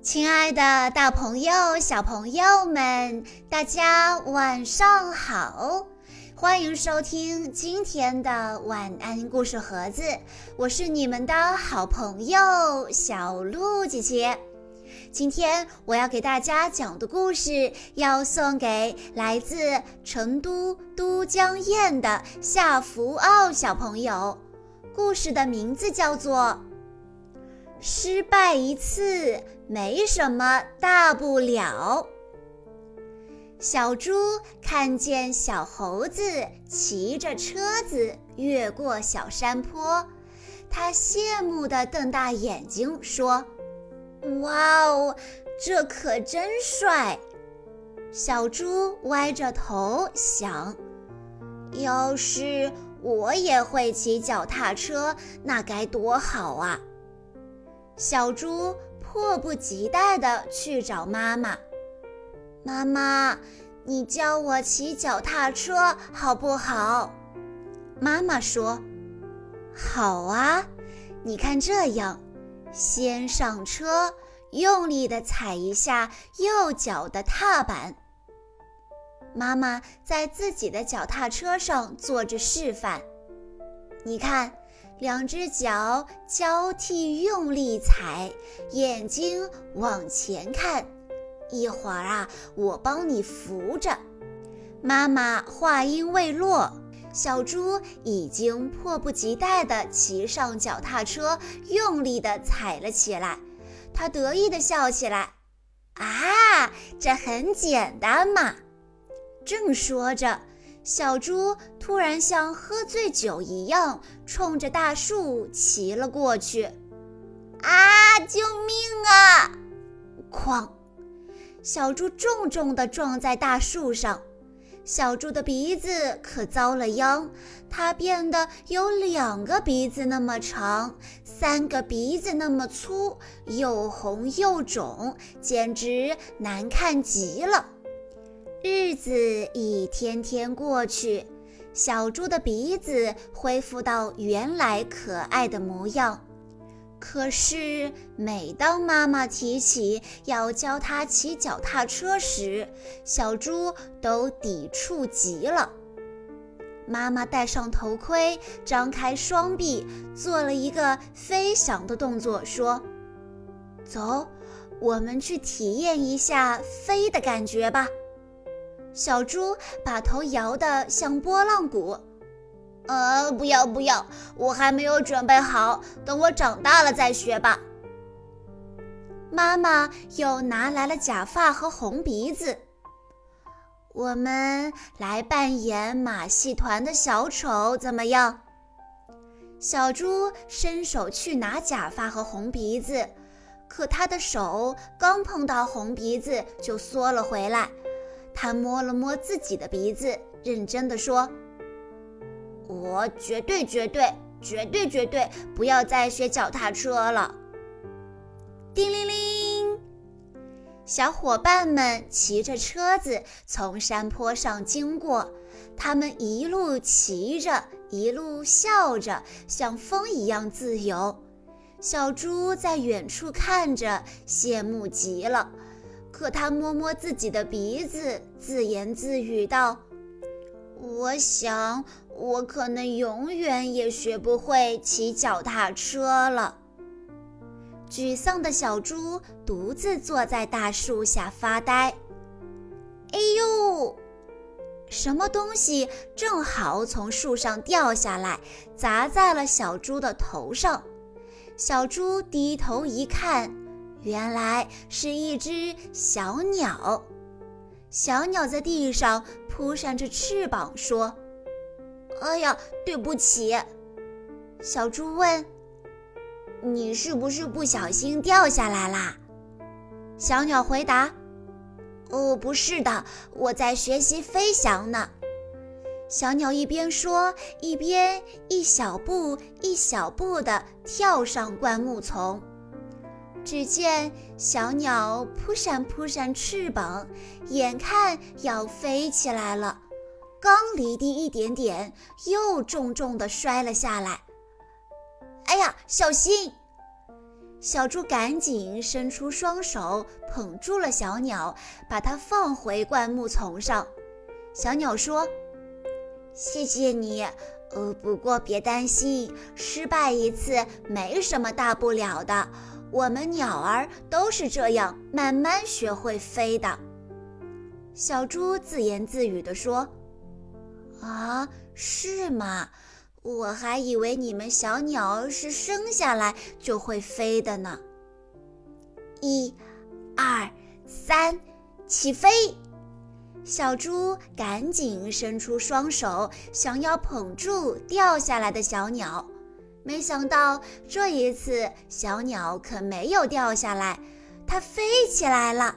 亲爱的，大朋友、小朋友们，大家晚上好！欢迎收听今天的晚安故事盒子，我是你们的好朋友小鹿姐姐。今天我要给大家讲的故事，要送给来自成都都江堰的夏福奥小朋友。故事的名字叫做。失败一次没什么大不了。小猪看见小猴子骑着车子越过小山坡，它羡慕地瞪大眼睛说：“哇哦，这可真帅！”小猪歪着头想：“要是我也会骑脚踏车，那该多好啊！”小猪迫不及待地去找妈妈。妈妈，你教我骑脚踏车好不好？妈妈说：“好啊，你看这样，先上车，用力地踩一下右脚的踏板。”妈妈在自己的脚踏车上做着示范。你看。两只脚交替用力踩，眼睛往前看。一会儿啊，我帮你扶着。妈妈话音未落，小猪已经迫不及待地骑上脚踏车，用力地踩了起来。他得意地笑起来：“啊，这很简单嘛！”正说着。小猪突然像喝醉酒一样，冲着大树骑了过去。啊！救命啊！哐！小猪重重地撞在大树上。小猪的鼻子可遭了殃，它变得有两个鼻子那么长，三个鼻子那么粗，又红又肿，简直难看极了。日子一天天过去，小猪的鼻子恢复到原来可爱的模样。可是，每当妈妈提起要教它骑脚踏车时，小猪都抵触极了。妈妈戴上头盔，张开双臂，做了一个飞翔的动作，说：“走，我们去体验一下飞的感觉吧。”小猪把头摇得像拨浪鼓，呃，不要不要，我还没有准备好，等我长大了再学吧。妈妈又拿来了假发和红鼻子，我们来扮演马戏团的小丑，怎么样？小猪伸手去拿假发和红鼻子，可他的手刚碰到红鼻子就缩了回来。他摸了摸自己的鼻子，认真的说：“我绝对、绝对、绝对、绝对不要再学脚踏车了。”叮铃铃，小伙伴们骑着车子从山坡上经过，他们一路骑着，一路笑着，像风一样自由。小猪在远处看着，羡慕极了。可他摸摸自己的鼻子，自言自语道：“我想，我可能永远也学不会骑脚踏车了。”沮丧的小猪独自坐在大树下发呆。哎呦！什么东西正好从树上掉下来，砸在了小猪的头上。小猪低头一看。原来是一只小鸟，小鸟在地上扑扇着翅膀，说：“哎呀，对不起。”小猪问：“你是不是不小心掉下来啦？”小鸟回答：“哦，不是的，我在学习飞翔呢。”小鸟一边说，一边一小步一小步地跳上灌木丛。只见小鸟扑闪扑闪翅膀，眼看要飞起来了，刚离地一点点，又重重地摔了下来。哎呀，小心！小猪赶紧伸出双手捧住了小鸟，把它放回灌木丛上。小鸟说：“谢谢你，呃，不过别担心，失败一次没什么大不了的。我们鸟儿都是这样慢慢学会飞的。”小猪自言自语地说：“啊，是吗？”我还以为你们小鸟是生下来就会飞的呢。一、二、三，起飞！小猪赶紧伸出双手，想要捧住掉下来的小鸟。没想到这一次，小鸟可没有掉下来，它飞起来了。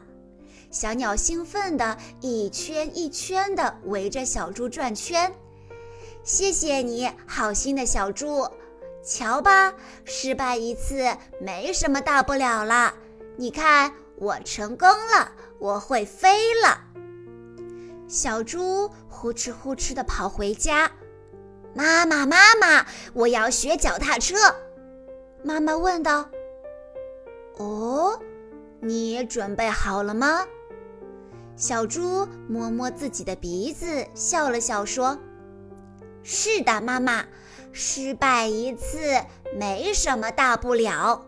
小鸟兴奋地一圈一圈地围着小猪转圈。谢谢你，好心的小猪。瞧吧，失败一次没什么大不了了。你看，我成功了，我会飞了。小猪呼哧呼哧地跑回家。妈妈，妈妈，我要学脚踏车。妈妈问道：“哦，你准备好了吗？”小猪摸摸自己的鼻子，笑了笑说。是的，妈妈，失败一次没什么大不了。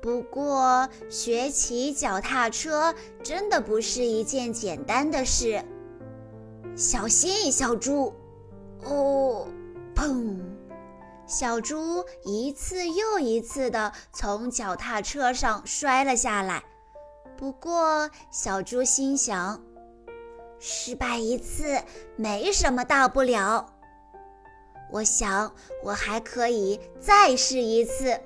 不过，学骑脚踏车真的不是一件简单的事。小心，小猪！哦，砰！小猪一次又一次地从脚踏车上摔了下来。不过，小猪心想：失败一次没什么大不了。我想，我还可以再试一次。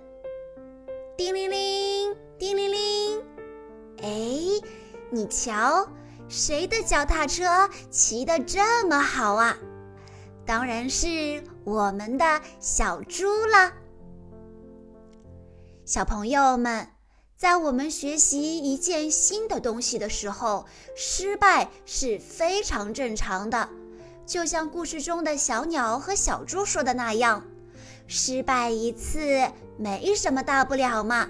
叮铃铃，叮铃铃。哎，你瞧，谁的脚踏车骑得这么好啊？当然是我们的小猪了。小朋友们，在我们学习一件新的东西的时候，失败是非常正常的。就像故事中的小鸟和小猪说的那样，失败一次没什么大不了嘛，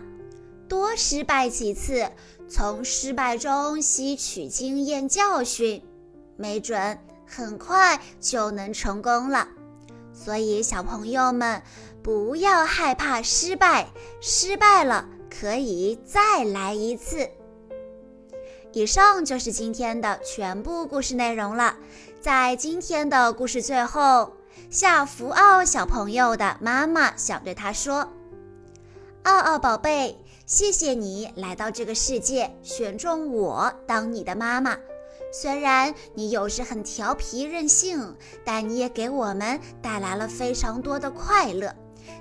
多失败几次，从失败中吸取经验教训，没准很快就能成功了。所以小朋友们不要害怕失败，失败了可以再来一次。以上就是今天的全部故事内容了。在今天的故事最后，夏福奥小朋友的妈妈想对他说：“奥奥宝贝，谢谢你来到这个世界，选中我当你的妈妈。虽然你有时很调皮任性，但你也给我们带来了非常多的快乐。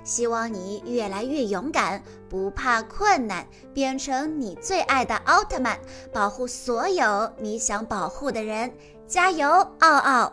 希望你越来越勇敢，不怕困难，变成你最爱的奥特曼，保护所有你想保护的人。”加油，奥奥！